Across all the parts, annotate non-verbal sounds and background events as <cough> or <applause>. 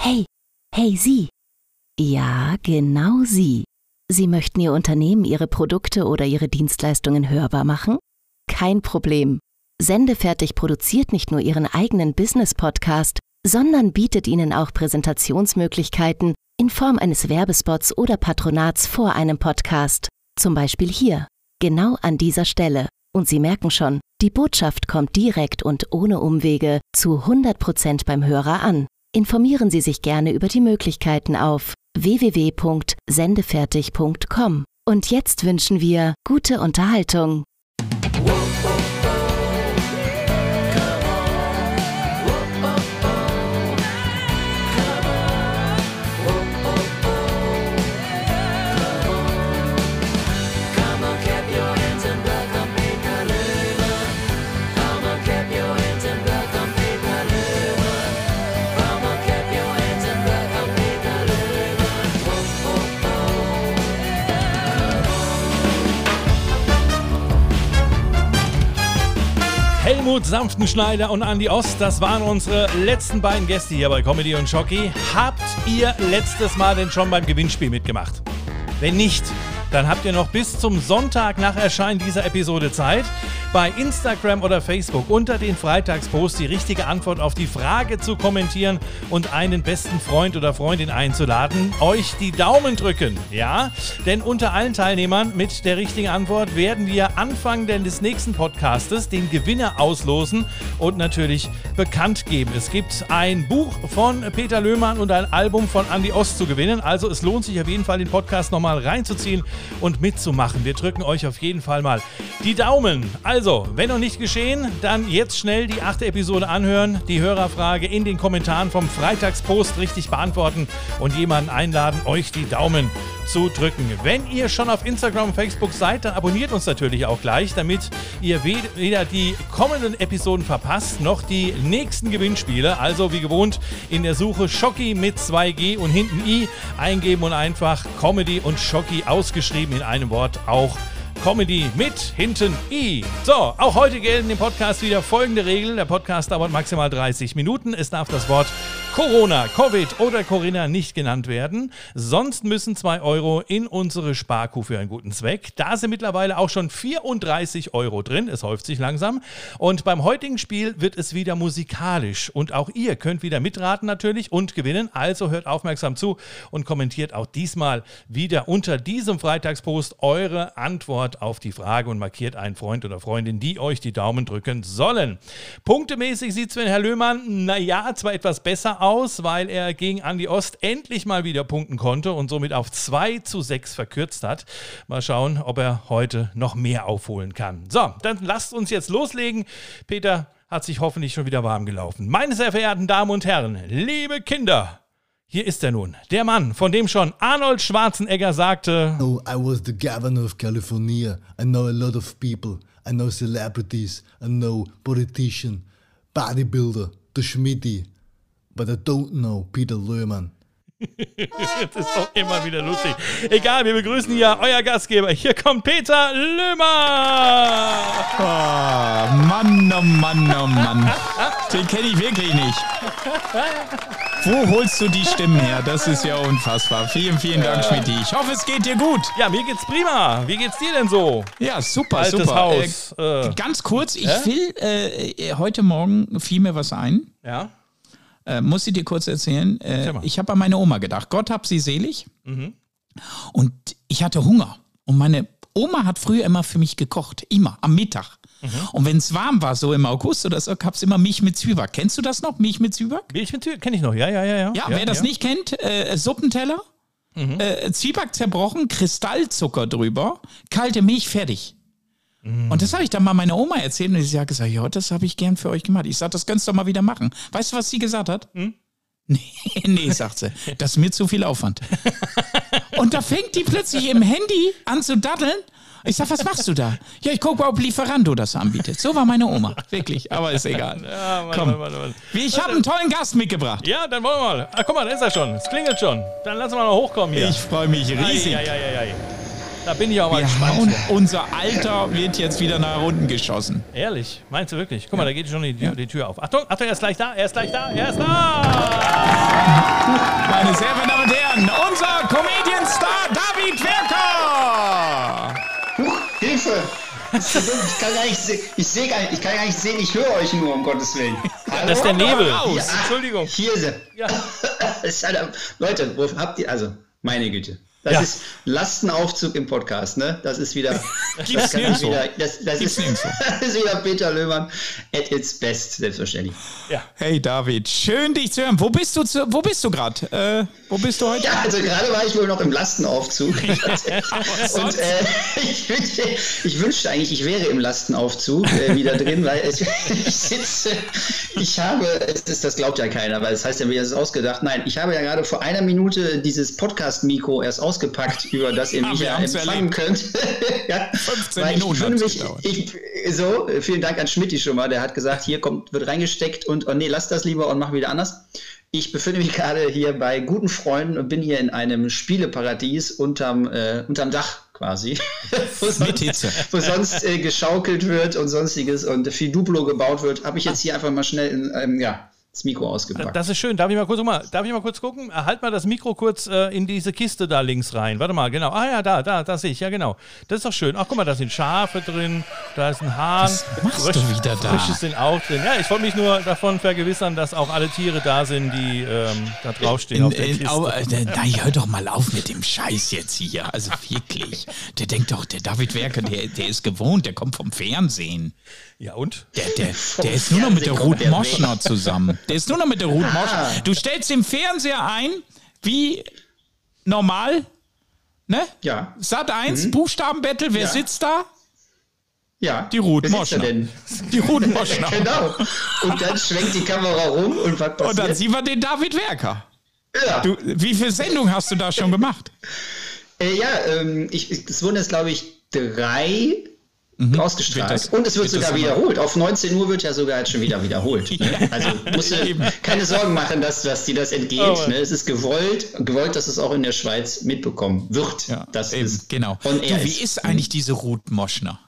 Hey, hey Sie. Ja, genau Sie. Sie möchten Ihr Unternehmen, Ihre Produkte oder Ihre Dienstleistungen hörbar machen? Kein Problem. Sendefertig produziert nicht nur Ihren eigenen Business-Podcast, sondern bietet Ihnen auch Präsentationsmöglichkeiten in Form eines Werbespots oder Patronats vor einem Podcast. Zum Beispiel hier, genau an dieser Stelle. Und Sie merken schon, die Botschaft kommt direkt und ohne Umwege zu 100% beim Hörer an. Informieren Sie sich gerne über die Möglichkeiten auf www.sendefertig.com. Und jetzt wünschen wir gute Unterhaltung. Helmut Sanftenschneider und Andy Ost, das waren unsere letzten beiden Gäste hier bei Comedy und Schocki. Habt ihr letztes Mal denn schon beim Gewinnspiel mitgemacht? Wenn nicht, dann habt ihr noch bis zum Sonntag nach Erscheinen dieser Episode Zeit, bei Instagram oder Facebook unter den Freitagspost die richtige Antwort auf die Frage zu kommentieren und einen besten Freund oder Freundin einzuladen, euch die Daumen drücken. Ja, denn unter allen Teilnehmern mit der richtigen Antwort werden wir Anfang des nächsten Podcastes den Gewinner auslosen und natürlich bekannt geben. Es gibt ein Buch von Peter Löhmann und ein Album von Andy Ost zu gewinnen. Also es lohnt sich auf jeden Fall, den Podcast nochmal reinzuziehen und mitzumachen. Wir drücken euch auf jeden Fall mal die Daumen. Also, wenn noch nicht geschehen, dann jetzt schnell die achte Episode anhören, die Hörerfrage in den Kommentaren vom Freitagspost richtig beantworten und jemanden einladen, euch die Daumen zu drücken. Wenn ihr schon auf Instagram und Facebook seid, dann abonniert uns natürlich auch gleich, damit ihr weder die kommenden Episoden verpasst, noch die nächsten Gewinnspiele. Also wie gewohnt in der Suche Schocki mit 2G und hinten I eingeben und einfach Comedy und Schocki ausgeschrieben in einem Wort auch Comedy mit hinten I. So, auch heute gelten im Podcast wieder folgende Regeln. Der Podcast dauert maximal 30 Minuten. Es darf das Wort Corona, Covid oder Corinna nicht genannt werden. Sonst müssen 2 Euro in unsere Sparkuh für einen guten Zweck. Da sind mittlerweile auch schon 34 Euro drin. Es häuft sich langsam. Und beim heutigen Spiel wird es wieder musikalisch. Und auch ihr könnt wieder mitraten natürlich und gewinnen. Also hört aufmerksam zu und kommentiert auch diesmal wieder unter diesem Freitagspost eure Antwort auf die Frage und markiert einen Freund oder Freundin, die euch die Daumen drücken sollen. Punktemäßig sieht es, wenn Herr Löhmann, naja, zwar etwas besser aus, weil er gegen Andi Ost endlich mal wieder punkten konnte und somit auf 2 zu 6 verkürzt hat. Mal schauen, ob er heute noch mehr aufholen kann. So, dann lasst uns jetzt loslegen. Peter hat sich hoffentlich schon wieder warm gelaufen. Meine sehr verehrten Damen und Herren, liebe Kinder, hier ist er nun, der Mann, von dem schon Arnold Schwarzenegger sagte: Oh, I was the governor of California. I know a lot of people. I know celebrities. I know politician, bodybuilder, the Schmitty. But I don't know Peter Löhmann. <laughs> das ist doch immer wieder lustig. Egal, wir begrüßen hier euer Gastgeber. Hier kommt Peter Löhmer. Oh, Mann, oh Mann, oh Mann. Den kenne ich wirklich nicht. Wo holst du die Stimmen her? Das ist ja unfassbar. Vielen, vielen Dank, Schmidt. Ich hoffe, es geht dir gut. Ja, mir geht's prima. Wie geht's dir denn so? Ja, super, Altes super. Haus. Äh, Äh. ganz kurz, ich Hä? will, äh, heute Morgen fiel mir was ein. Ja? Äh, muss ich dir kurz erzählen. Äh. Mhm. ich habe an meine Oma gedacht. Gott hab sie selig. Und ich hatte Hunger. Und meine Oma hat früher immer für mich gekocht. Immer, am Mittag. Mhm. Und wenn es warm war, so im August oder so, gab es immer Milch mit Zwieback. Kennst du das noch? Milch mit Zwieback? Milch mit Tür kenne ich noch. Ja, ja, ja, ja. Ja, wer das nicht kennt, äh, Suppenteller, Mhm. äh, Zwieback zerbrochen, Kristallzucker drüber, kalte Milch, fertig. Mhm. Und das habe ich dann mal meiner Oma erzählt und sie hat gesagt, ja, das habe ich gern für euch gemacht. Ich sage, das könntest du doch mal wieder machen. Weißt du, was sie gesagt hat? Hm? <laughs> Nee, nee, sagt sie, das ist mir zu viel Aufwand. <laughs> und da fängt die plötzlich im Handy an zu daddeln. Ich sag, was machst du da? Ja, ich gucke, ob Lieferando das anbietet. So war meine Oma, wirklich, aber ist egal. Ja, Mann, Komm. Mann, Mann, Ich habe einen tollen Gast mitgebracht. Ja, dann wollen wir mal. Ah, guck mal, da ist er schon. Es klingelt schon. Dann lassen wir mal hochkommen hier. Ich freue mich riesig. Ei, ei, ei. Da bin ich auch mal Wir gespannt. hauen, unser Alter wird jetzt wieder nach unten geschossen. Ehrlich? Meinst du wirklich? Guck mal, da geht schon die, die Tür auf. Achtung, Achtung, er ist gleich da. Er ist gleich da. Er ist da. Meine sehr verehrten Damen und Herren, unser Comedian-Star David Werker! Huch, Hilfe! Ich kann gar nicht sehen, ich, sehe gar nicht, ich kann gar nicht sehen, ich höre euch nur, um Gottes Willen. Hallo? Das ist der Nebel. raus. Entschuldigung. Hier ist er. Ja. <laughs> Leute, wo habt ihr, also, meine Güte. Das Ja. ist Lastenaufzug im Podcast, ne? Das ist wieder. <laughs> Das kann ich wieder. Das, das, ist, <laughs> das ist wieder Peter Löhmann at its best, selbstverständlich. Ja. Hey David, schön dich zu hören. Wo bist du, zu, wo bist du gerade? Äh, wo bist du heute? Ja, also gerade war ich wohl noch im Lastenaufzug. <laughs> Und äh, ich, wünschte, ich wünschte eigentlich, ich wäre im Lastenaufzug äh, wieder drin, weil es, ich sitze, ich habe, es ist, das glaubt ja keiner, weil es heißt ja, mir ist es ausgedacht. Nein, ich habe ja gerade vor einer Minute dieses Podcast-Mikro erst ausgepackt, über das ihr Ja, <laughs> mich ja empfangen könnt. ja, 15 weil Minuten ich mich, ich, so, vielen Dank an Schmidti schon mal, der hat gesagt, hier kommt, wird reingesteckt und, oh nee, lass das lieber und mach wieder anders. Ich befinde mich <laughs> gerade hier bei guten Freunden und bin hier in einem Spieleparadies unterm, äh, unterm Dach quasi. <laughs> wo sonst, wo sonst äh, geschaukelt wird und sonstiges und viel Duplo gebaut wird, habe ich jetzt hier einfach mal schnell in, ähm, ja, das Mikro ausgepackt. Das ist schön. Darf ich mal kurz, mal, darf ich mal kurz gucken? Halt mal das Mikro kurz äh, in diese Kiste da links rein. Warte mal, genau. Ah ja, da, da, da sehe ich. Ja, genau. Das ist doch schön. Ach, guck mal, da sind Schafe drin, da ist ein Hahn. Was machst du wieder da? Frösche sind auch drin. Ja, ich wollte mich nur davon vergewissern, dass auch alle Tiere da sind, die ähm, da draufstehen auf In, der in, Kiste. au, äh, hör doch mal auf mit dem Scheiß jetzt hier. Also wirklich. Der denkt doch, der David Werker, der, der ist gewohnt, der kommt vom Fernsehen. Ja, und? Der, der, der ist nur noch mit der Ruth Moschner zusammen. Der ist nur noch mit der Ruth Moschner. Du stellst den Fernseher ein, wie normal, ne? ja, Sat 1, Buchstabenbattle, wer Ja. sitzt da? ja. Die Ruth Moschner. denn? <laughs> Die Ruth Moschner. Genau. Und dann schwenkt die Kamera rum und was passiert? Und dann sehen wir den David Werker. ja. Du, wie viele Sendungen hast du da schon gemacht? Äh, ja, ähm, ich- es wurden jetzt, glaube ich, drei Wird ausgestrahlt. Und es wird sogar immer- wiederholt. Auf 19 Uhr wird ja sogar jetzt schon wieder wiederholt. <laughs> Ne? Also musst du keine Sorgen machen, dass, dass dir das entgeht. Oh. ne? Es ist gewollt, gewollt, dass es auch in der Schweiz mitbekommen wird. Ja, das eben, ist genau. Du, wie ist eigentlich diese Ruth Moschner?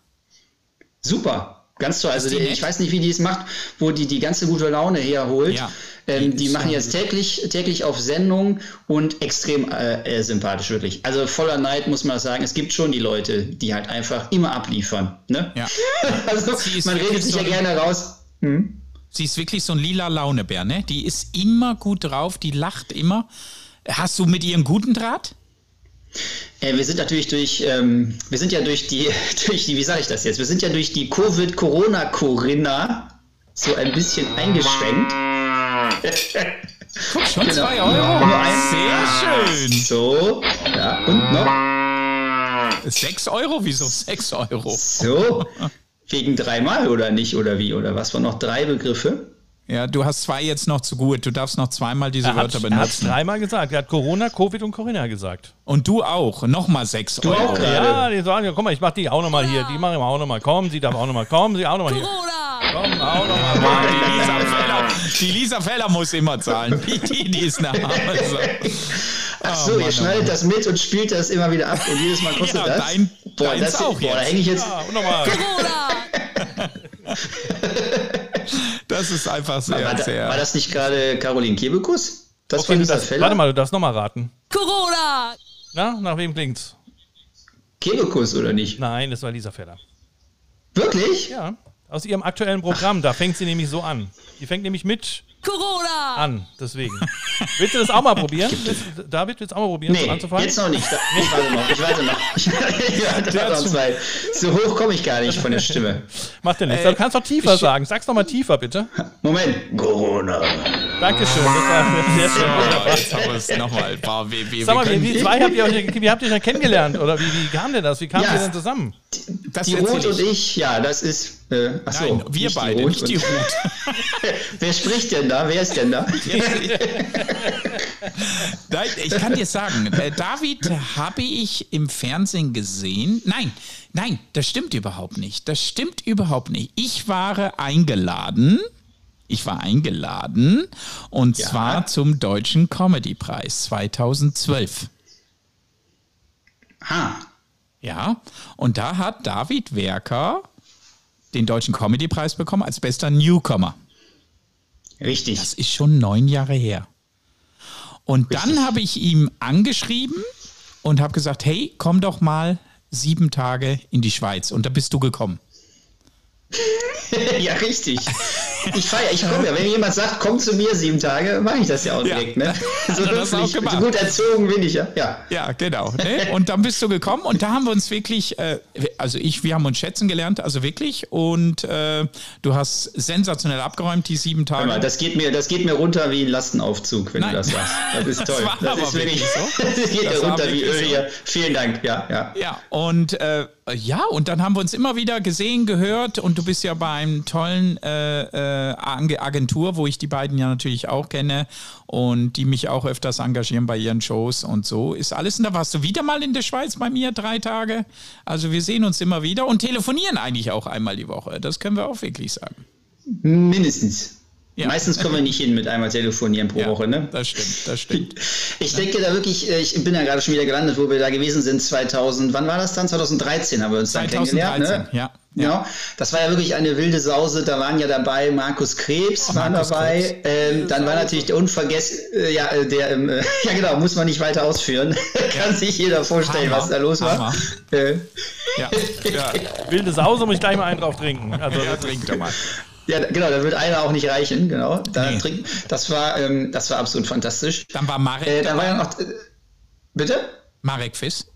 Super. Ganz toll. Also die ich weiß nicht, wie die es macht, wo die die ganze gute Laune herholt. Ja, ähm, die machen jetzt täglich, täglich auf Sendung und extrem äh, äh, sympathisch, wirklich. Also voller Neid muss man sagen. Es gibt schon die Leute, die halt einfach immer abliefern. Ne? Ja. <laughs> also man redet sich so ja gerne raus. Sie ist wirklich so ein lila Launebär, ne? Die ist immer gut drauf, die lacht immer. Hast du mit ihr einen guten Draht? Äh, wir sind natürlich durch, ähm, wir sind ja durch die, <laughs> durch die, wie sage ich das jetzt? Wir sind ja durch die Covid-Corona-Corinna so ein bisschen eingeschränkt. Guck, schon Genau. zwei Euro. Nur ein- Sehr schön. So, ja, und noch Sechs Euro? Wieso sechs Euro? so. Wegen dreimal oder nicht oder wie? Oder was waren noch drei Begriffe? Ja, du hast zwei jetzt noch zu gut. Du darfst noch zweimal diese Er hat Wörter es benutzen. dreimal gesagt. Er hat Corona, Covid und Corinna gesagt. Und du auch. Nochmal sechs Du Euro. auch. Ja, die sagen, ja, guck mal, ich mach die auch nochmal hier. Die machen wir auch nochmal. Komm, sie darf auch nochmal kommen. Sie auch nochmal hier. Komm, auch nochmal. Die, Lisa Feller, die Lisa Feller muss immer zahlen. Die, die, die ist nach Hause. Ach so, Mann, ihr oh schneidet das mit und spielt das immer wieder ab und jedes Mal kostet Ja, das. dein- boah, deins das auch boah, da jetzt. hänge ich jetzt. Ja, und nochmal. <laughs> Das ist einfach sehr, War, sehr. war das nicht gerade Caroline Kebekus? Das Okay, war Feller? warte mal, du darfst nochmal raten. Corona! Na, nach wem klingt's? Kebekus oder nicht? Nein, das war Lisa Feller. Wirklich? Ja, aus ihrem aktuellen Programm. Da fängt sie nämlich so an. Die fängt nämlich mit Corona! an, deswegen. Willst du das auch mal probieren? Willst, David, willst du auch mal probieren, so Nee, anzufangen? jetzt noch nicht. Da- Ich warte noch. Ich warte noch. <laughs> Ich warte noch zwei. So hoch komme ich gar nicht von der Stimme. Macht ja nichts. Äh, du kannst doch tiefer sagen. Sag's doch mal tiefer, bitte. Moment. Corona. Dankeschön. Das war sehr schön. Ja, jetzt haben wir es nochmal. Sag mal, wie, wie, zwei habt ihr euch, wie habt ihr euch denn kennengelernt? Oder wie, wie kam denn das? Wie kamt Ja. ihr denn zusammen? das Die erzähl Ruth und ich. ich, ja, das ist. Äh, achso, Nein, wir nicht beide, die nicht die Ruth. <laughs> Wer spricht denn da? Wer ist denn da? <laughs> Nein, ich kann dir sagen, äh, David habe ich im Fernsehen gesehen. Nein, nein, das stimmt überhaupt nicht. Das stimmt überhaupt nicht. Ich war eingeladen. Ich war eingeladen und Ja. zwar zum Deutschen Comedy-Preis 2012. Ha. Ja, und da hat David Werker den Deutschen Comedy-Preis bekommen als bester Newcomer. Richtig. Das ist schon neun Jahre her. Und dann habe ich ihm angeschrieben und habe gesagt, hey, komm doch mal sieben Tage in die Schweiz. Und da bist du gekommen. <laughs> ja, richtig. Ich feiere, ich komme ja. Wenn jemand sagt, komm zu mir sieben Tage, mache ich das ja auch direkt. Ne? So, das auch höflich, so gut erzogen bin ich ja. Ja, Ja, genau. Ne? Und dann bist du gekommen und da haben wir uns wirklich, äh, also ich, wir haben uns schätzen gelernt, also wirklich. Und äh, du hast sensationell abgeräumt, die sieben Tage. mal, das geht, mir, das geht mir runter wie ein Lastenaufzug, wenn Nein. du das sagst. Das ist <laughs> Das toll. Das, aber ist wirklich, so. <laughs> das geht Das mir runter wie Öl so. hier. Vielen Dank. Ja, ja. Ja, und äh, ja, und dann haben wir uns immer wieder gesehen, gehört und du bist ja bei einem tollen äh, äh, Ag- Agentur, wo ich die beiden ja natürlich auch kenne und die mich auch öfters engagieren bei ihren Shows und so ist alles. Und da warst du wieder mal in der Schweiz bei mir, drei Tage. Also wir sehen uns immer wieder und telefonieren eigentlich auch einmal die Woche. Das können wir auch wirklich sagen. Mindestens. Ja. Meistens kommen wir nicht hin mit einmal telefonieren pro Woche, ne? Das stimmt, das stimmt. <laughs> Ich denke da wirklich, äh, ich bin ja gerade schon wieder gelandet, wo wir da gewesen sind, 2000, wann war das dann? 2013 haben wir uns dann 2013, kennengelernt, ne? ja. Ja, das war ja wirklich eine wilde Sause. Da waren ja dabei Markus Krebs, war Oh, Markus dabei. Krebs. Ähm, dann war natürlich der Unvergessen, äh, ja, äh, der, äh, <laughs> ja genau, muss man nicht weiter ausführen. <laughs> Kann sich jeder vorstellen, Hammer, was da los war. Äh, Ja, ja, Wilde Sause muss ich gleich mal einen drauf trinken. Also, ja das trink ist, doch mal. Ja, genau, da wird einer auch nicht reichen, genau. Da Nee. trinken. Das war, ähm, das war absolut fantastisch. Dann war Marek, Äh, dann war ja noch, äh, bitte? Marek Fiss.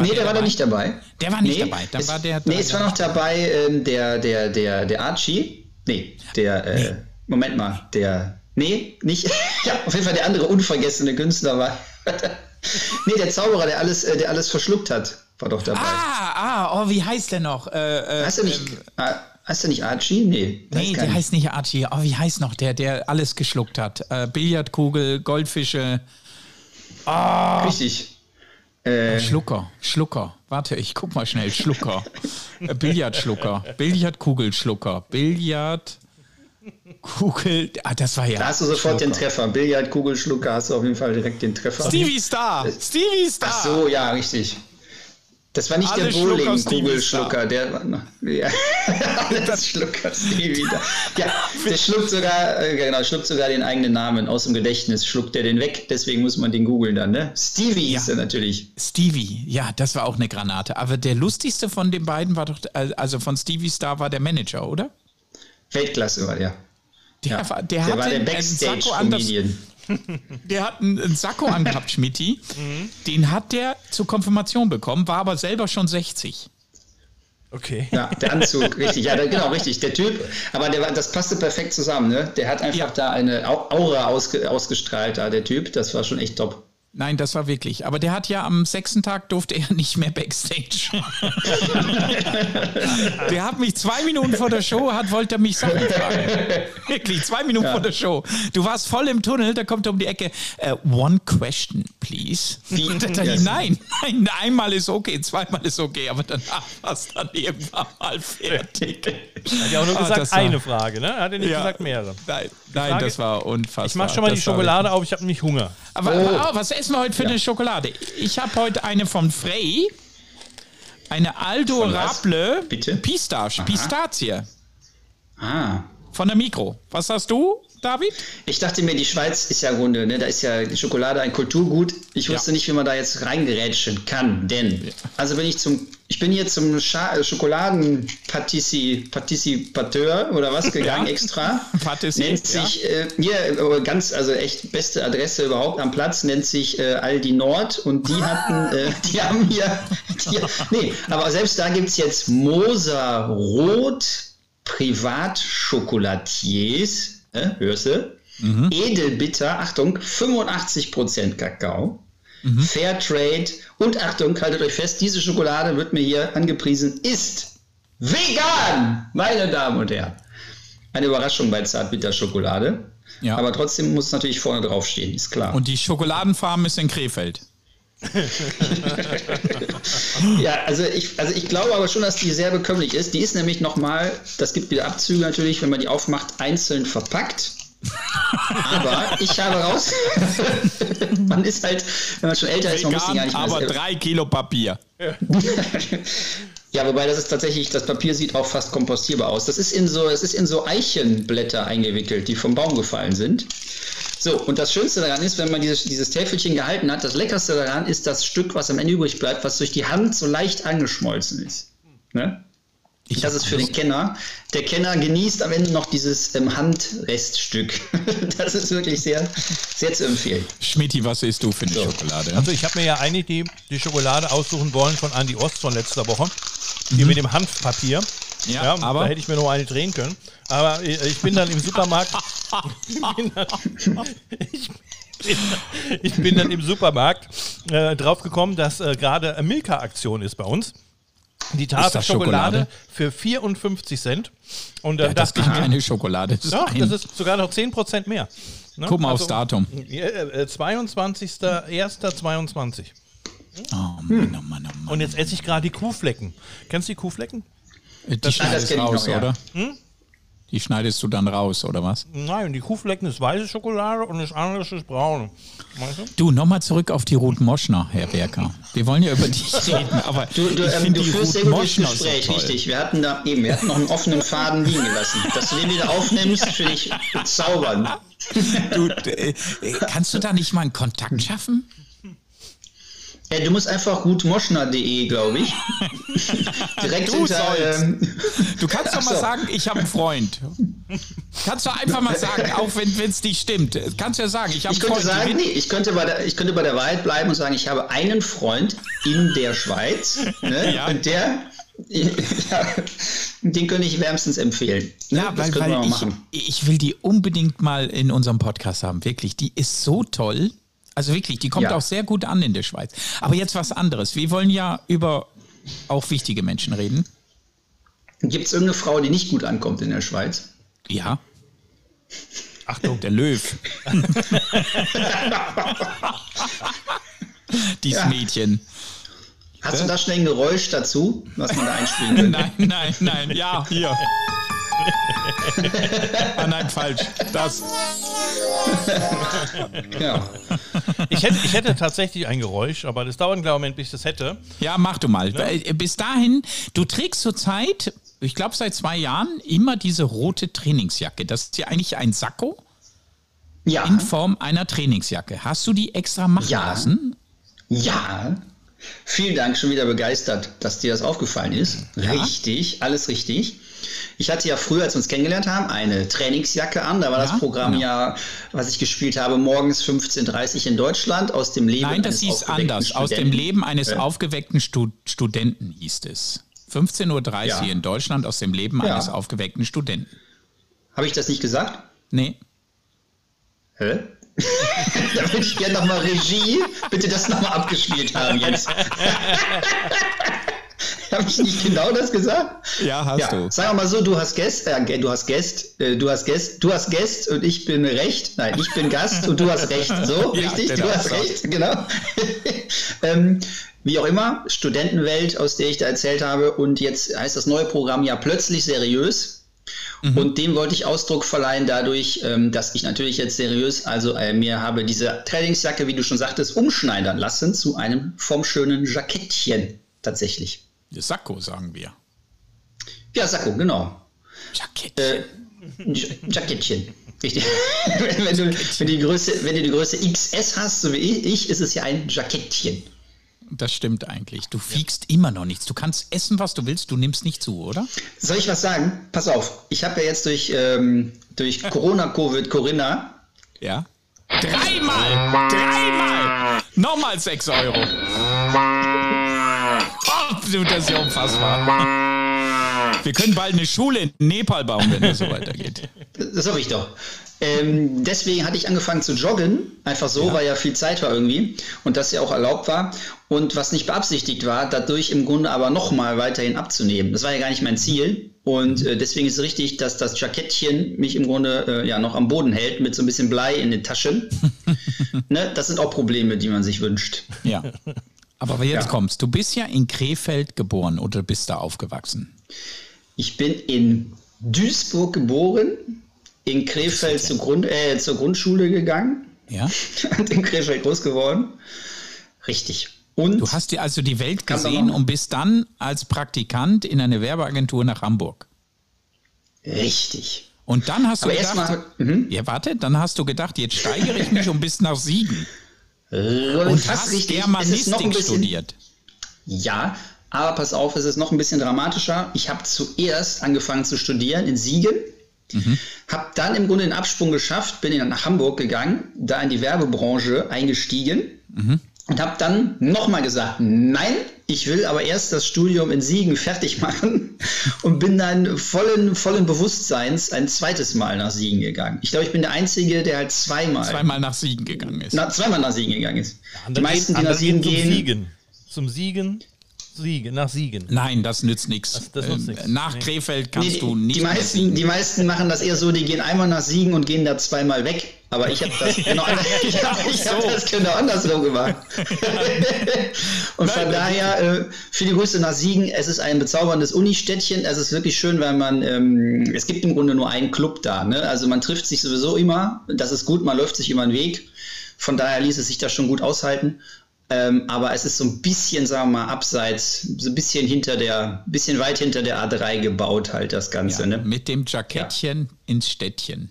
nee, der, war da nicht dabei. Der war nicht nee, dabei. Dann es, war der nee, es war noch dabei ähm, der, der, der, der Archie. Nee, der, äh, Moment mal, der, nee, nicht, <laughs> ja, auf jeden Fall der andere unvergessene Künstler war, <laughs> nee, der Zauberer, der alles, äh, der alles verschluckt hat, war doch dabei. Ah, ah, oh, wie heißt der noch? Äh, äh, heißt er nicht, ah, heißt er nicht Archie? Nee, Nee, der heißt nicht Archie. Oh, wie heißt noch der, der alles geschluckt hat? Äh, Billardkugel, Goldfische, Richtig. Äh, Schlucker, Schlucker. Warte, ich guck mal schnell. Schlucker. äh, Billardschlucker, Billardkugelschlucker, Billardkugel. Ah, das war ja. da hast du sofort den Schlucker. Treffer. Billard, Kugelschlucker, hast du auf jeden Fall direkt den Treffer. Stevie Star! Stevie Star! Ach so, ja, richtig. Das war nicht Alle der Schlucker, Bowling-Kugelschlucker, der. Ja. <laughs> das Schlucker Stevie da. Ja, der schluckt sogar, äh, genau, schluckt sogar den eigenen Namen aus dem Gedächtnis, schluckt er den weg, deswegen muss man den googeln dann, ne? Stevie Ja. ist er natürlich. Stevie, ja, das war auch eine Granate. Aber der lustigste von den beiden war doch, also von Stevie Star war der Manager, oder? Weltklasse war der. Der, Ja. war, der, Der hatte war der Backstage-Comedian. Der hat einen, einen Sakko angehabt, Schmidti. Mhm. Den hat der zur Konfirmation bekommen, war aber selber schon 60. okay. Ja, der Anzug, richtig. Ja, der, genau, richtig. Der Typ, aber der das passte perfekt zusammen, ne? Der hat einfach Ja. da eine Au- Aura ausge, ausgestrahlt, da, der Typ. Das war schon echt top. Nein, das war wirklich. Aber der hat ja am sechsten Tag durfte er nicht mehr Backstage. <laughs> der hat mich zwei Minuten vor der Show, hat, wollte er mich Sachen fragen. <laughs> Wirklich, zwei Minuten vor der Show. Du warst voll im Tunnel, da kommt er um die Ecke. äh, one question, please. Wie? Und dann Ja. nein, nein, einmal ist okay, zweimal ist okay, aber danach war es dann irgendwann mal fertig. Hat ja auch nur Ah, gesagt, war- eine Frage, ne? Hat er nicht Ja. gesagt mehrere. Nein, nein Frage- das war unfassbar. Ich mach schon mal die Das war Schokolade auf, ich habe nämlich Hunger. Aber oh. was essen wir heute für eine Schokolade? Ich habe heute eine von Frey. Eine Aldo Von was? Rable Bitte? Pistache, Pistazie Ah. von der Mikro. Was hast du, David? Ich dachte mir, die Schweiz ist ja im Grunde, ne, da ist ja die Schokolade ein Kulturgut. Ich wusste Ja. nicht, wie man da jetzt reingerätschen kann, denn, also bin ich zum, ich bin hier zum äh, Schokoladen-Partizipateur oder was <laughs> gegangen Ja. extra. Patissier, nennt sich, äh, hier, aber ganz, also echt beste Adresse überhaupt am Platz, nennt sich äh, Aldi Nord und die hatten, äh, die haben hier, die, nee, aber selbst da gibt es jetzt Moser Rot Privatschokolatiers, äh, hörst du? Edelbitter, Achtung, 85% Kakao. Fairtrade und Achtung, haltet euch fest, diese Schokolade wird mir hier angepriesen, ist vegan, meine Damen und Herren. Eine Überraschung bei Zartbitterschokolade. Ja. Aber trotzdem muss es natürlich vorne draufstehen, ist klar. Und die Schokoladenfarm ist in Krefeld. <laughs> Ja, also ich, also ich glaube aber schon, dass die sehr bekömmlich ist. Die ist nämlich nochmal, das gibt wieder Abzüge natürlich, wenn man die aufmacht, einzeln verpackt. Aber ich habe raus, <laughs> man ist halt, wenn man schon älter ist, man muss die gar Vegan, nicht mehr aber drei Kilo Papier. Ja, wobei das ist tatsächlich, das Papier sieht auch fast kompostierbar aus. Das ist in so, es ist in so Eichenblätter eingewickelt, die vom Baum gefallen sind. So, und das Schönste daran ist, wenn man dieses, dieses Täfelchen gehalten hat, das Leckerste daran ist das Stück, was am Ende übrig bleibt, was durch die Hand so leicht angeschmolzen ist. Ne? Ich Das ist für den Kenner. Der Kenner genießt am Ende noch dieses ähm, Handreststück. <laughs> das ist wirklich sehr, sehr zu empfehlen. Schmidti, was isst du für eine Schokolade? Also ich habe mir ja eigentlich die, die Schokolade aussuchen wollen von Andi Ost von letzter Woche. Die mit dem Hanfpapier. Mhm. Ja, aber- Da hätte ich mir noch eine drehen können. Aber ich, ich bin dann im Supermarkt. <laughs> ich, bin dann, ich, bin, ich bin dann im Supermarkt äh, drauf gekommen, dass äh, gerade Milka-Aktion ist bei uns. Die Tafel das Schokolade Schokolade? für 54 Cent. Und äh, ja, das ich kann mir, keine Schokolade doch, sein. das ist sogar noch 10% mehr. Ne? Guck mal Also, aufs Datum. ja, äh, 22.01.22. Oh Mann, oh Mann, oh Mann. Und jetzt esse ich gerade die Kuhflecken. Kennst du die Kuhflecken? Die das schneidest ich raus, noch, ja. oder? Die schneidest du dann raus, oder was? Nein, die Kuhflecken ist weiße Schokolade und das andere ist braune. Weißt du? Du, nochmal zurück auf die Ruth Moschner, Herr Berker. Wir wollen ja über dich <laughs> reden, aber Du, du, ich ähm, finde du die führst sehr Ruth gut das Moschner so Gespräch, toll. richtig. Wir hatten da eben, wir hatten noch einen offenen Faden liegen gelassen. Dass du den wieder aufnimmst, <laughs> finde ich bezaubernd. Du, äh, äh, kannst du da nicht mal einen Kontakt schaffen? Ja, du musst einfach gutmoschner.de, glaube ich. <laughs> Direkt Du sollst. Ähm, Du kannst doch mal so. sagen, ich habe einen Freund. Kannst du einfach mal sagen, auch wenn es nicht stimmt. Kannst du ja sagen, ich habe ich einen könnte Freund. sagen, nee, ich könnte, bei der, ich könnte bei der Wahrheit bleiben und sagen, ich habe einen Freund in der Schweiz. Ne? Ja. Und der, <laughs> ja, den könnte ich wärmstens empfehlen. Ne? Ja, das weil, können weil wir ich, machen. ich will die unbedingt mal in unserem Podcast haben. Wirklich, die ist so toll. Also wirklich, die kommt Ja. auch sehr gut an in der Schweiz. Aber jetzt was anderes. Wir wollen ja über auch wichtige Menschen reden. Gibt es irgendeine Frau, die nicht gut ankommt in der Schweiz? Ja, Achtung, der Löw. <laughs> Dieses Ja. Mädchen. Hast du da schnell ein Geräusch dazu, was man da einspielen <laughs> könnte? Nein, nein, nein. Ja, hier. <laughs> ah, nein, falsch. Das. <laughs> Ja. ich hätte, ich hätte tatsächlich ein Geräusch, aber das dauert einen kleinen Moment, bis ich das hätte. Ja, mach du mal. Weil, Bis dahin, du trägst zurzeit, ich glaube seit zwei Jahren, immer diese rote Trainingsjacke. Das ist ja eigentlich ein Sakko Ja. in Form einer Trainingsjacke. Hast du die extra machen Ja. lassen? Ja. Vielen Dank, schon wieder begeistert, dass dir das aufgefallen ist. Richtig, alles richtig. Ich hatte ja früher, als wir uns kennengelernt haben, eine Trainingsjacke an. Da war Ja, das Programm genau. ja, was ich gespielt habe, morgens 15.30 Uhr in Deutschland aus dem Leben. Nein, das hieß anders. Aus dem Studenten. Leben eines Ja. aufgeweckten Stu Studenten hieß es. 15.30 Uhr Ja. in Deutschland aus dem Leben eines aufgeweckten Studenten. Habe ich das nicht gesagt? Nee. Hä? <laughs> da würde ich gerne nochmal Regie, bitte das nochmal abgespielt haben jetzt. <laughs> <laughs> Habe ich nicht genau das gesagt? Ja, hast Ja, du. sagen wir mal so, du hast Gäst, äh, du hast Gäst, äh, du hast Gäst, du hast Gäst und ich bin recht. Nein, ich bin Gast und du hast recht. So, <laughs> Ja, richtig? genau, du hast so. recht, genau. <laughs> ähm, wie auch immer, Studentenwelt, aus der ich da erzählt habe. Und jetzt heißt das neue Programm ja plötzlich seriös. Mhm. Und dem wollte ich Ausdruck verleihen dadurch, ähm, dass ich natürlich jetzt seriös, also äh, mir habe diese Trainingsjacke, wie du schon sagtest, umschneidern lassen zu einem vom schönen Jackettchen tatsächlich. Sakko, sagen wir. Ja, Sakko, genau. Jackett. Äh, Jackettchen. Richtig. <laughs> wenn, du, wenn, die Größe, wenn du die Größe XS hast, so wie ich, ist es ja ein Jackettchen. Das stimmt eigentlich. Du fiegst immer noch nichts. Du kannst essen, was du willst, du nimmst nicht zu, oder? Soll ich was sagen? Pass auf, ich habe ja jetzt durch, ähm, durch Corona, Covid, Corinna, Ja. Dreimal! Dreimal! Nochmal 6 Euro. Das ist ja unfassbar. Wir können bald eine Schule in Nepal bauen, wenn das so weitergeht. das hoffe ich doch. Ähm, deswegen hatte ich angefangen zu joggen, einfach so, weil ja viel Zeit war irgendwie und das ja auch erlaubt war und was nicht beabsichtigt war, dadurch im Grunde aber nochmal weiterhin abzunehmen. Das war ja gar nicht mein Ziel und äh, deswegen ist es richtig, dass das Jackettchen mich im Grunde äh, ja noch am Boden hält mit so ein bisschen Blei in den Taschen. <laughs> ne? Das sind auch Probleme, die man sich wünscht. Ja. Aber jetzt Ja. kommst du. bist ja in Krefeld geboren oder bist da aufgewachsen? Ich bin in Duisburg geboren, in Krefeld zur, Grund, äh, zur Grundschule gegangen Ja. <laughs> und in Krefeld groß geworden. Richtig. Und Du hast dir also die Welt gesehen und bist dann als Praktikant in eine Werbeagentur nach Hamburg. richtig. Und dann hast du Aber gedacht, erstmal, mhm. ja warte, dann hast du gedacht, jetzt steigere ich mich und bis nach Siegen. Äh, Und fast hast richtig. Es ist noch ein Germanistik bisschen, studiert. Ja, aber pass auf, es ist noch ein bisschen dramatischer. Ich habe zuerst angefangen zu studieren in Siegen, habe dann im Grunde den Absprung geschafft, bin dann nach Hamburg gegangen, da in die Werbebranche eingestiegen und habe dann nochmal gesagt, nein, ich will aber erst das Studium in Siegen fertig <laughs> machen und bin dann vollen, vollen Bewusstseins ein zweites Mal nach Siegen gegangen. Ich glaube, ich bin der Einzige, der halt zweimal, Zweimal nach Siegen gegangen ist. na, zweimal nach Siegen gegangen ist. Die Andere meisten, die nach Siegen gehen zum gehen, Siegen. Zum Siegen, Siegen, nach Siegen. Nein, das nützt nichts. Das- das nützt Ähm, nichts. Nach Nee. Krefeld kannst Nee, du nicht die, meisten, die meisten machen das eher so, die gehen einmal nach Siegen und gehen da zweimal weg. Aber ich habe das <laughs> genau, <laughs> ich hab, ich hab das genau andersrum gemacht. <laughs> und von daher, äh, viele Grüße nach Siegen. Es ist ein bezauberndes Unistädtchen. Es ist wirklich schön, weil man, ähm, es gibt im Grunde nur einen Club da. Ne? Also man trifft sich sowieso immer. Das ist gut, man läuft sich immer einen Weg. Von daher ließ es sich da schon gut aushalten. Ähm, aber es ist so ein bisschen, sagen wir mal, abseits, so ein bisschen hinter der, bisschen weit hinter der A3 gebaut, halt das Ganze. Ja, ne? mit dem Jackettchen ins Städtchen.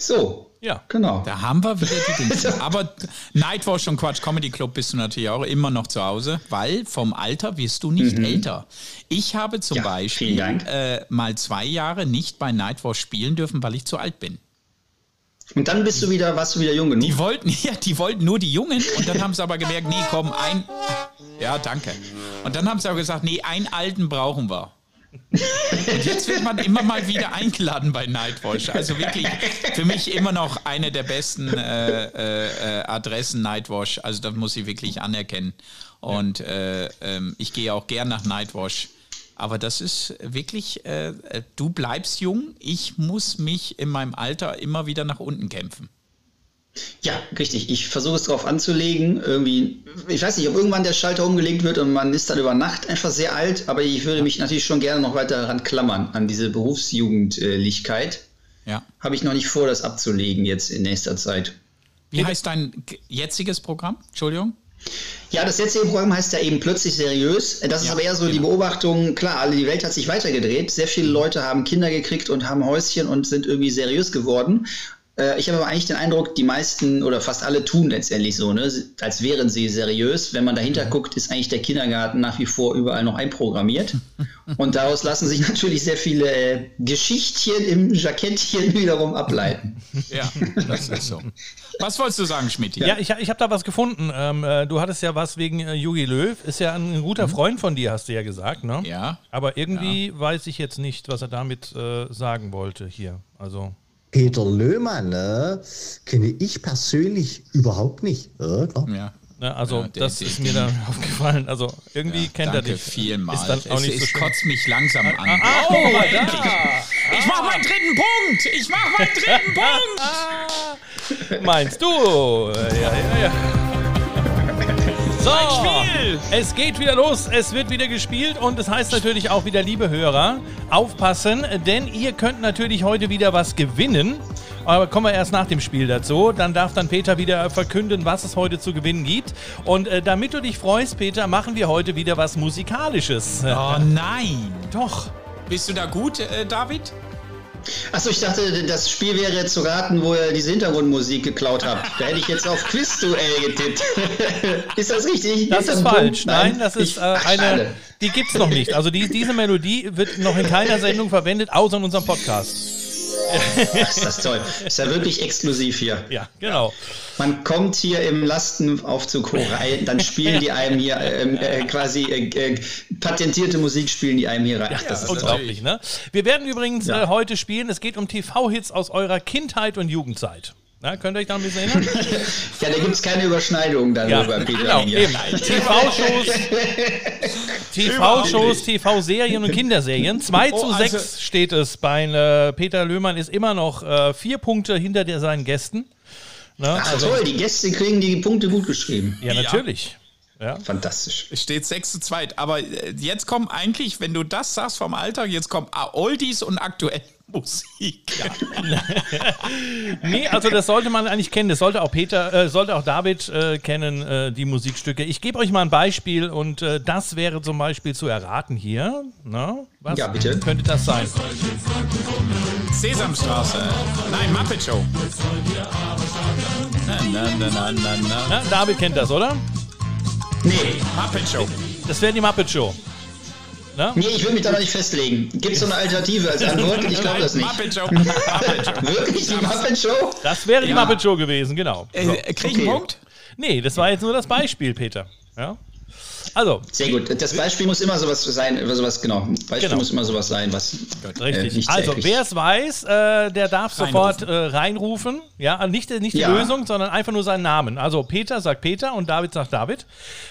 So, Ja. genau. Da haben wir wieder die Dinge. <laughs> Aber Nightwatch und Quatsch Comedy Club bist du natürlich auch immer noch zu Hause, weil vom Alter wirst du nicht älter. Ich habe zum Ja, Beispiel äh, mal zwei Jahre nicht bei Nightwatch spielen dürfen, weil ich zu alt bin. Und dann bist du wieder, warst du wieder jung genug. Die wollten, <laughs> ja, die wollten nur die Jungen und dann haben sie aber gemerkt, nee, komm, ein. Ja, danke. Und dann haben sie aber gesagt, nee, einen alten brauchen wir. Und jetzt wird man immer mal wieder eingeladen bei Nightwatch. Also wirklich für mich immer noch eine der besten äh, äh, Adressen Nightwatch. Also das muss ich wirklich anerkennen. Und äh, ähm, ich gehe auch gern nach Nightwatch. Aber das ist wirklich, äh, du bleibst jung, ich muss mich in meinem Alter immer wieder nach unten kämpfen. Ja, richtig. Ich versuche es drauf anzulegen. Irgendwie, ich weiß nicht, ob irgendwann der Schalter umgelegt wird und man ist dann über Nacht einfach sehr alt, aber ich würde mich natürlich schon gerne noch weiter daran klammern, an diese Berufsjugendlichkeit. Ja. Habe ich noch nicht vor, das abzulegen jetzt in nächster Zeit. Wie heißt dein jetziges Programm? Entschuldigung? Ja, das jetzige Programm heißt ja eben plötzlich seriös. Das ist Ja, aber eher so die genau. Beobachtung, klar, alle, die Welt hat sich weitergedreht. Sehr viele Leute haben Kinder gekriegt und haben Häuschen und sind irgendwie seriös geworden. Äh, Ich habe aber eigentlich den Eindruck, die meisten oder fast alle tun letztendlich so, ne? als wären sie seriös. Wenn man dahinter Mhm. guckt, ist eigentlich der Kindergarten nach wie vor überall noch einprogrammiert. <laughs> und daraus lassen sich natürlich sehr viele äh, Geschichtchen im Jackettchen <laughs> wiederum ableiten. Ja, das ist so. Was wolltest du sagen, Schmidt? Ja, ich, ich habe da was gefunden. Ähm, äh, du hattest ja was wegen äh, Jogi Löw. Ist ja ein guter Freund von dir, hast du ja gesagt, ne? Mhm. Ja. Aber irgendwie weiß ich jetzt nicht, was er damit äh, sagen wollte hier. Also. Peter Löhmann ne, kenne ich persönlich überhaupt nicht. Ja, klar. Ja. Ne, also Ja, das ist mir dann <laughs> aufgefallen. Also irgendwie kennt Danke er dich. vielmals. Ist dann auch es, nicht so es kotzt mich langsam an. Ah, oh, da. endlich. Ich mach meinen dritten Punkt. Ich mach meinen dritten <laughs> Punkt. Meinst du? Ja, ja, ja. So, Spiel. es geht wieder los, es wird wieder gespielt und es heißt natürlich auch wieder, liebe Hörer, aufpassen, denn ihr könnt natürlich heute wieder was gewinnen. Aber kommen wir erst nach dem Spiel dazu. Dann darf dann Peter wieder verkünden, was es heute zu gewinnen gibt. Und äh, damit du dich freust, Peter, machen wir heute wieder was Musikalisches. Oh nein. Doch. Bist du da gut, äh, David? Achso, ich dachte, das Spiel wäre jetzt zu raten, wo ihr diese Hintergrundmusik geklaut habt. Da hätte ich jetzt auf Quizduell getippt. <laughs> ist das richtig? Das Ist ist falsch. Punkt? Nein, das ist äh, ach, eine. schade. Die gibt's noch nicht. Also die, diese Melodie wird noch in keiner Sendung verwendet, außer in unserem Podcast. Ist das toll. Ist ja wirklich exklusiv hier. Ja, genau. Man kommt hier im Lastenaufzug hoch rein, dann spielen die einem hier ähm, äh, quasi äh, äh, patentierte Musik spielen die einem hier rein. Ach, das ist toll. Unglaublich, ne? Wir werden übrigens Ja. äh, heute spielen. Es geht um TV-Hits aus eurer Kindheit und Jugendzeit. Na, könnt ihr euch da ein bisschen erinnern? <laughs> Ja, da gibt es keine Überschneidung darüber, Peter. genau. Eben. TV-Shows, <laughs> TV-Shows, TV-Serien und Kinderserien. 2 Oh, zu also- 6 steht es bei äh, Peter Löhmann ist immer noch äh, vier Punkte hinter der, seinen Gästen. Ne? Ach toll, die Gäste kriegen die Punkte gut geschrieben. Ja, natürlich. Fantastisch. Es steht 6 zu 2. Aber äh, jetzt kommen eigentlich, wenn du das sagst vom Alter, jetzt kommen ah, Oldies und aktuell. Musik. <laughs> Nee, also das sollte man eigentlich kennen. Das sollte auch Peter, äh, sollte auch David äh, kennen, äh, die Musikstücke. Ich gebe euch mal ein Beispiel und äh, das wäre zum Beispiel zu erraten hier. Na, was Ja, bitte. könnte das sein? Sesamstraße. Nein, Muppet Show. Na, na, na, na, na, na. Na, David kennt das, oder? Nee, Muppet Show. Das wäre die Muppet Show. Na? nee, ich will mich da noch nicht festlegen. Gibt es so eine Alternative als Antwort? Ich glaube das nicht. Muppet Show. Muppet <laughs> Show. Wirklich, die Muppet Show? Das wäre die Ja. Muppet Show gewesen, genau. So. Äh, krieg ich einen Okay. Punkt? Nee, das war jetzt nur das Beispiel, Peter. Ja? Also, Sehr gut. Das Beispiel muss immer sowas sein, sowas, genau. Beispiel Genau. muss immer sowas sein, was Richtig. äh, nicht also, täglich- wer es weiß, äh, der darf sofort äh, reinrufen. Ja, also nicht, nicht die Ja. Lösung, sondern einfach nur seinen Namen. Also Peter sagt Peter und David sagt David.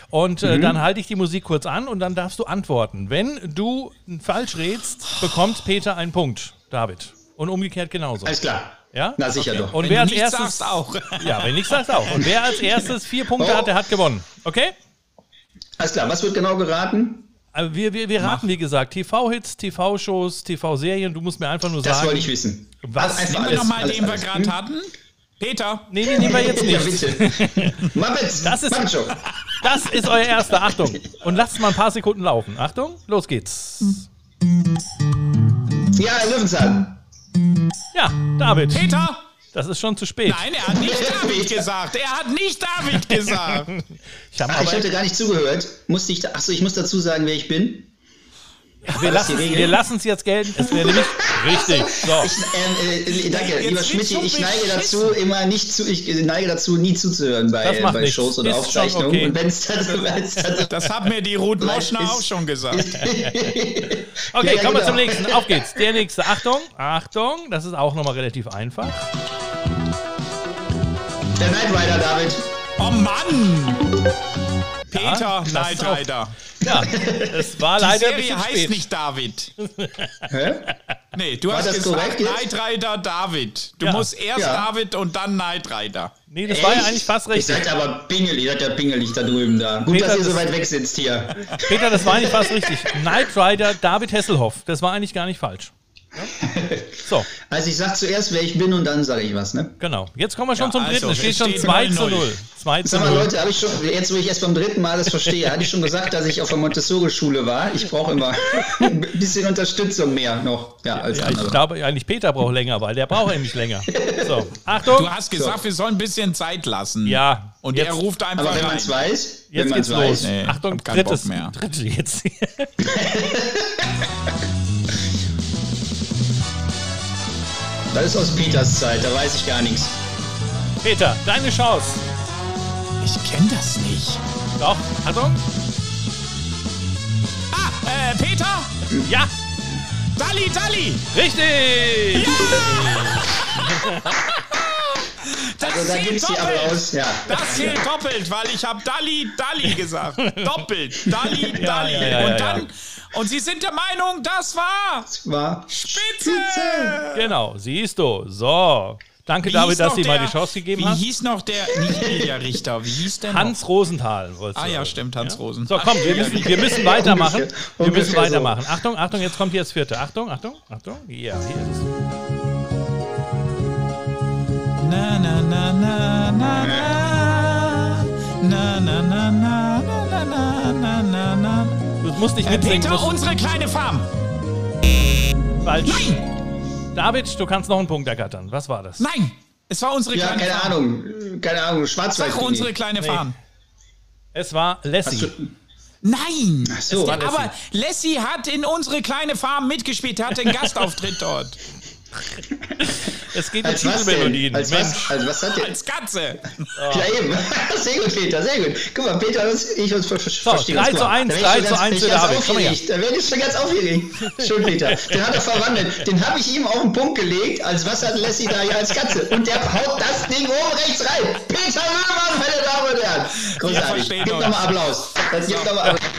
Und Mhm. äh, dann halte ich die Musik kurz an und dann darfst du antworten. Wenn du falsch rätst, bekommt Peter einen Punkt, David. Und umgekehrt genauso. Alles klar. Ja? Na sicher doch. Und Wenn wer als erstes. sagst, auch. Ja, wenn nichts sagst auch. Und wer als erstes vier Punkte Oh. hat, der hat gewonnen. Okay? Alles klar. Was wird genau geraten? Also wir, wir, wir raten, wie gesagt, TV-Hits, TV-Shows, TV-Serien. Du musst mir einfach nur Das sagen. wollte ich wissen. Was? Einfach Nehmen wir alles, nochmal alles, den wir gerade Hm? hatten. Peter. Nee, nee, nehmen wir jetzt Ja, nicht. bitte. <laughs> Muppets. Das ist- Muppet Show. Das ist euer erster. Achtung. Und lasst mal ein paar Sekunden laufen. Achtung, los geht's. Ja, Löwenzahn. Ja, David. Peter. Das ist schon zu spät. Nein, er hat nicht <laughs> David gesagt. Er hat nicht David <laughs> gesagt. Ich hab Ah, ich hatte gar nicht zugehört. Musste ich da, achso, ich muss dazu sagen, wer ich bin. wir lassen es jetzt gelten. Es wäre nämlich richtig. So. Ich, ähm, äh, danke, Jetzt lieber Schmidt, ich neige dazu immer nicht zu, ich neige dazu nie zuzuhören bei, bei. Shows oder Ist Aufzeichnungen. okay. Und dann, wenn's dann Das hat mir die Ruth Moschner auch schon gesagt. <laughs> Okay, Ja, kommen wir genau. zum nächsten. Auf geht's. Der nächste. Achtung, Achtung. Das ist auch nochmal relativ einfach. Der Knight Rider, David. Oh Mann! Peter das Knight Rider. Ja, es war Die leider ein Serie bisschen heißt spät. nicht David. Hä? Nee, du hast das gesagt? Knight Rider David. Du Ja. musst erst Ja. David und dann Knight Rider. Nee, das war ja Echt? eigentlich fast Ihr richtig. seid aber pingelig, ihr seid ja pingelig da drüben da. Gut, Peter, dass ihr so weit weg sitzt hier. Peter, das war eigentlich fast richtig. Knight Rider David Hasselhoff. Das war eigentlich gar nicht falsch. Ja? So, <laughs> Also ich sag zuerst, wer ich bin und dann sage ich was, ne? genau. Jetzt kommen wir schon Ja, zum also, dritten. Es steht schon steht 2 zu 0-0. 0. 2 zu Sag mal 0. Leute, habe ich schon, jetzt wo ich erst beim dritten Mal das verstehe, hatte ich schon gesagt, dass ich auf der Montessori-Schule war. Ich brauche immer <laughs> ein bisschen Unterstützung mehr noch, ja, als Ja, ich glaube eigentlich Peter braucht länger, weil der braucht nämlich länger. So, <laughs> Achtung. Du hast gesagt, wir sollen ein bisschen Zeit lassen. Ja, Und jetzt- er ruft einfach Aber wenn man es weiß, wenn Jetzt man geht's es los. weiß. Nee, Achtung, drittes, Bock mehr. dritte jetzt. Das ist aus Peters Zeit, da weiß ich gar nichts. Peter, deine Chance. Ich kenne das nicht. Doch, Achtung. Ah, äh, Peter! Ja, Dalli, Dalli! richtig. <laughs> Das Also zählt doppelt. Ja. Das zählt doppelt, weil ich habe Dalli, Dalli gesagt. <laughs> Doppelt. Dalli, Ja, Dalli. ja, ja, und ja, dann. Und Sie sind der Meinung, das war War Spitze! Genau, siehst du. So. Danke, Wie David, dass du ihm mal die Chance gegeben Wie hast. hieß noch der, nicht Ilja Richter, wie hieß der Hans Rosenthal. noch? Ah du ja, stimmt, Hans Rosen. So, komm, wir müssen, wir müssen weitermachen. Ungefähr- Wir müssen weitermachen. Achtung, Achtung, jetzt kommt hier das vierte. Achtung, Achtung, Achtung. Ja, hier ist es. Na, na, na, na, na, na. Na, na, na, na, na, na, na, na, na. Musst nicht Äh, mitsingen. Peter, unsere kleine Farm. falsch. David, du kannst noch einen Punkt ergattern. Was war das? Nein, es war unsere Ja, kleine keine Farm. Ahnung. Keine Ahnung. Schwarzwald. Sag unsere kleine Farm. Es war Lassie. Nein! Ach so. Ja, aber Lassie hat in unsere kleine Farm mitgespielt, hat den Gastauftritt dort. <laughs> Es geht um? Titelmelodien. Als was, als was hat der? Als Katze. <laughs> Ja, eben. <laughs> Sehr gut, Peter, sehr gut. Guck mal, Peter, das- ich ver- ver- verstehe 3 das. zu Guck mal, 1, da werd 3 ich zu schon ganz- 1 für David. Komm her. Da werde ich schon ganz aufgeregt. Schön, Peter. Den hat er verwandelt. Den habe ich ihm auf den Punkt gelegt, als was hat Lassie da hier als Katze. Und der haut das Ding oben rechts rein. Peter Löhmann, meine Damen und Herren. Großartig. verstehen Gib uns. nochmal Applaus. Das gibt nochmal Applaus.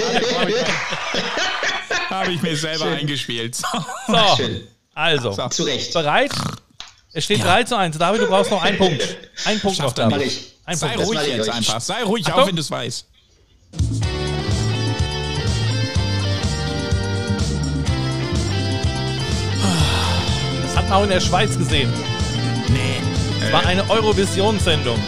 <laughs> Habe ich mir selber eingespielt. So. So, Schön. Also, Zu Recht. bereit? Es steht 3 zu 1. David, du brauchst noch einen Punkt. Ein Punkt noch, er Mach David. Ein Sei Punkt. Das ruhig jetzt einfach. Sei ruhig, Achtung. auch wenn du es weißt. Wetten auch in der Schweiz gesehen. Nee. Es war eine Eurovision-Sendung.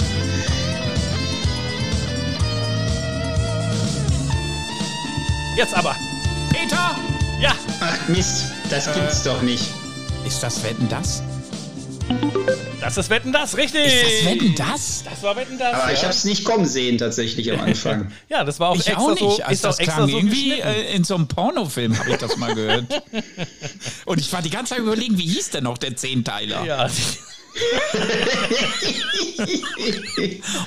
Jetzt aber. Peter! Ja, Ach Mist, das gibt's doch nicht. Ist das Wetten das? das ist Wetten das, richtig. Ist das Wetten das? Das war Wetten das. Aber ja. ich hab's nicht kommen sehen tatsächlich am Anfang. <laughs> ja, das war auch Ich extra auch nicht. so. Also ist das auch extra klang so irgendwie geschnitten. äh, in so einem Pornofilm, habe ich das mal gehört. <laughs> Und ich war die ganze Zeit überlegen, wie hieß denn noch der Zehnteiler? ja. <laughs>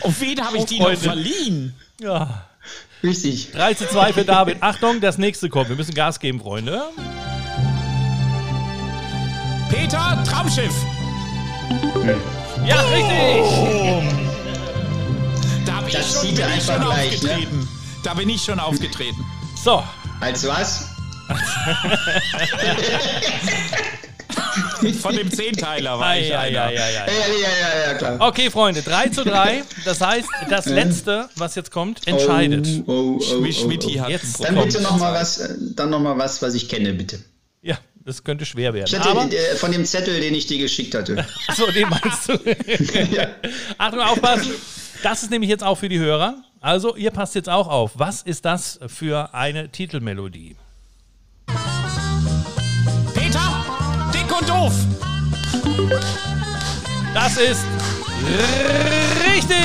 Und wen habe ich Oh, die noch Freunde. verliehen? ja. Richtig. 3 zu 2 für David. Achtung, das nächste kommt. Wir müssen Gas geben, Freunde. Peter, Traumschiff. Ja, richtig. Da bin Das ich schon, bin ich schon gleich, ne? aufgetreten. Da bin ich schon aufgetreten. So, Als was? <laughs> Von dem Zehnteiler war Ei, ich ei, einer. ei, ei, ei. Ja, ja, ja, ja, klar. Okay, Freunde, 3 zu 3. Das heißt, <laughs> das letzte, was jetzt kommt, entscheidet. Oh, oh, oh, oh, oh. hat Jetzt Dann bitte noch mal was, äh, dann noch mal was, was ich kenne, bitte. Ja, das könnte schwer Ich werden. hatte Aber, äh, von dem Zettel, den ich dir geschickt hatte. <laughs> so, den meinst du. <laughs> Achtung, aufpassen. Das ist nämlich jetzt auch für die Hörer. Also, ihr passt jetzt auch auf. Was ist das für eine Titelmelodie? Peter, dick und doof. Das ist richtig.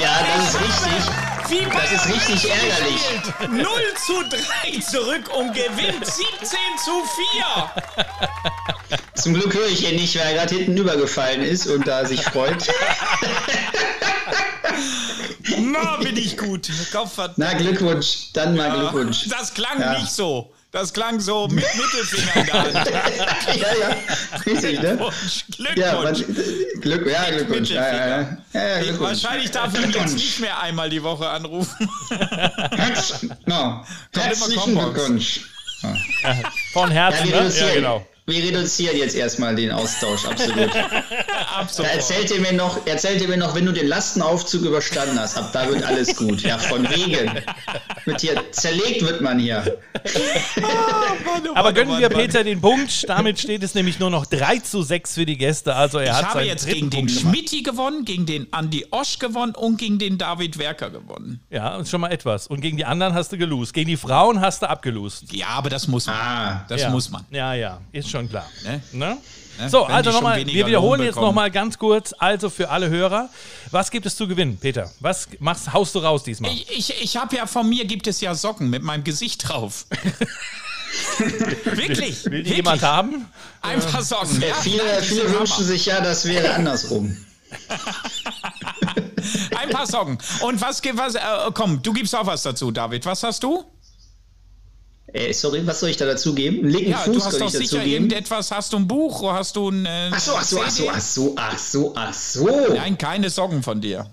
Ja, das ist richtig. Bei Das ist richtig ärgerlich. 0 zu 3 zurück und gewinnt 17 zu 4. Zum Glück höre ich ihn nicht, weil er gerade hinten übergefallen ist und da sich freut. Na, bin ich gut. Kopf Na, Glückwunsch. Dann mal Glückwunsch. Das klang Ja. nicht so. Das klang so mit Mittelfinger in der Hand. <laughs> ja, ja. Richtig, ne? Glückwunsch. Ja, man, Glückwunsch. Glück, ja, Glückwunsch. Ja, ja, ja. ja, ja Glückwunsch. Wahrscheinlich darf ich jetzt nicht mehr einmal die Woche anrufen. No. Herzlichen. Glückwunsch. Von Ja, Herzen, wir ne? Ja, genau. Wir reduzieren jetzt erstmal den Austausch, <laughs> absolut. Da erzählt ihr, mir noch, erzählt ihr mir noch, wenn du den Lastenaufzug überstanden hast, ab da wird alles gut. Ja, von wegen. Mit hier, zerlegt wird man hier. <laughs> Aber gönnen wir Peter den Punkt. Damit steht es nämlich nur noch 3 zu 6 für die Gäste. Also er Ich hat habe jetzt gegen den. Schmidti gewonnen, gegen den Andi Osch gewonnen und gegen den David Werker gewonnen. Ja, ist schon mal etwas. Und gegen die anderen hast du gelost. Gegen die Frauen hast du abgelost. Ja, aber das muss man. Ah, Das ja. muss man. Ja, ja, ist schon klar. Ne? Ne? Ne? So, Wenn also schon nochmal, wir wiederholen Lohn jetzt nochmal ganz kurz, also für alle Hörer, was gibt es zu gewinnen, Peter? Was machst, haust du raus diesmal? Ich, ich, ich habe ja von mir gibt es ja Socken mit meinem Gesicht drauf. <laughs> Wirklich? Will die wirklich. jemand haben? Einfach Socken. Äh, Ja, viele viele wünschen sich ja, das wäre andersrum. Ein paar Socken. Und was, ge- was äh, komm, du gibst auch was dazu, David. Was hast du? Äh, sorry, was soll ich da dazu geben? Einen linken Ja, du Fuß hast soll doch ich dazu sicher geben? irgendetwas. Hast du ein Buch? Hast du ein. Äh, Ach so, ach so, ach so, ach so, ach so, ach so. Nein, keine Socken von dir.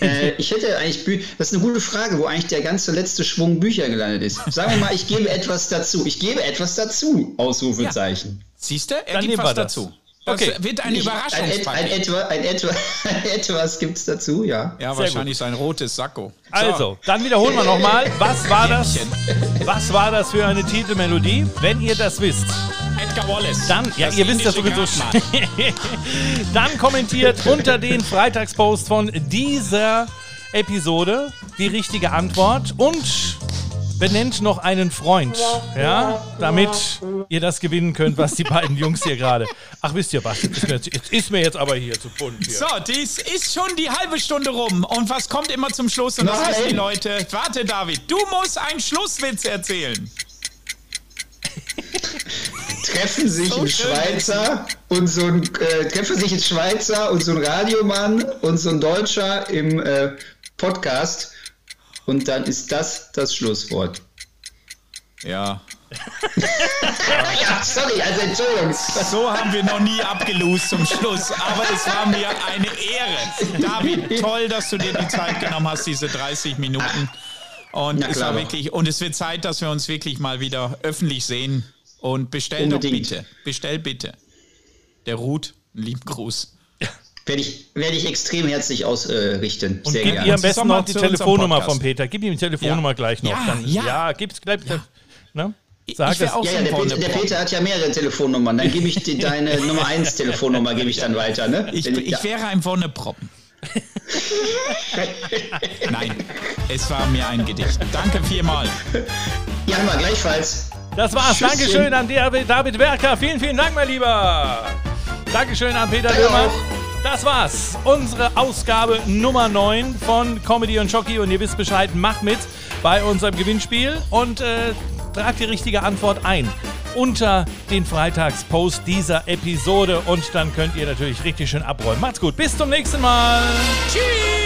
Äh, ich hätte eigentlich, Bü das ist eine gute Frage, wo eigentlich der ganze letzte Schwung Bücher gelandet ist. Sagen wir mal, ich gebe etwas dazu. Ich gebe etwas dazu. Ausrufezeichen. Siehst du? Er Dann gibt was dazu. Das Okay. wird ein Ich- ein, et- ein, Überraschungspaket. etwa, ein, etwa, <laughs> ein etwas gibt's dazu, ja. ja, Sehr wahrscheinlich sein rotes Sakko. So. Also, dann wiederholen wir nochmal, was war das? Was war das für eine Titelmelodie? Wenn ihr das wisst, Edgar Wallace. dann, ja, Das ihr wisst indische sowieso schon. <laughs> dann kommentiert unter den Freitagspost von dieser Episode die richtige Antwort und benennt noch einen Freund, ja, damit ihr das gewinnen könnt, was die beiden Jungs hier gerade. Ach, wisst ihr was? Jetzt ist mir jetzt, ist mir jetzt aber hier zu bunt hier. So, dies ist schon die halbe Stunde rum. Und was kommt immer zum Schluss? Und das Nein. wissen die Leute. Warte, David, du musst einen Schlusswitz erzählen. Treffen sich So ein. Schweizer und so ein äh, treffen sich ein Schweizer und so ein Radiomann und so ein Deutscher im äh, Podcast und dann ist das das Schlusswort. Ja. <laughs> Ja, sorry, also Entschuldigung. So haben wir noch nie abgelost zum Schluss. Aber es war mir eine Ehre. David, <laughs> toll, dass du dir die Zeit genommen hast, diese 30 Minuten. Und es war doch. wirklich, und es wird Zeit, dass wir uns wirklich mal wieder öffentlich sehen. Und bestell doch Unbedingt. bitte. Bestell bitte. Der Ruth, einen lieben Gruß. Werde ich, werde ich extrem herzlich ausrichten. Und Sehr gib gerne. ihr am besten noch die Telefonnummer von Peter. Gib ihm die Telefonnummer Ja. gleich noch. Ja, Dann, ja. ja gib's gleich. Ne? Ich Sag es. auch Ja, so ja, ein der Peter, der. Peter hat ja mehrere Telefonnummern. Dann gebe ich dir <laughs> deine Nummer 1 Telefonnummer gebe ich dann weiter, ne? Ich, Wenn- ich ja. wäre ein Wonneproppen. <laughs> Nein, es war mir ein Gedicht. Danke vielmal. ja, mal gleichfalls. Das war's. Tschüsschen. Dankeschön an David, Werker. Vielen, vielen Dank, mein Lieber. Dankeschön an Peter auch. Das war's. Unsere Ausgabe Nummer 9 von Comedy und Jockey. Und ihr wisst Bescheid, macht mit bei unserem Gewinnspiel und äh, tragt die richtige Antwort ein unter den Freitagspost dieser Episode. Und dann könnt ihr natürlich richtig schön abräumen. Macht's gut. Bis zum nächsten Mal. Tschüss.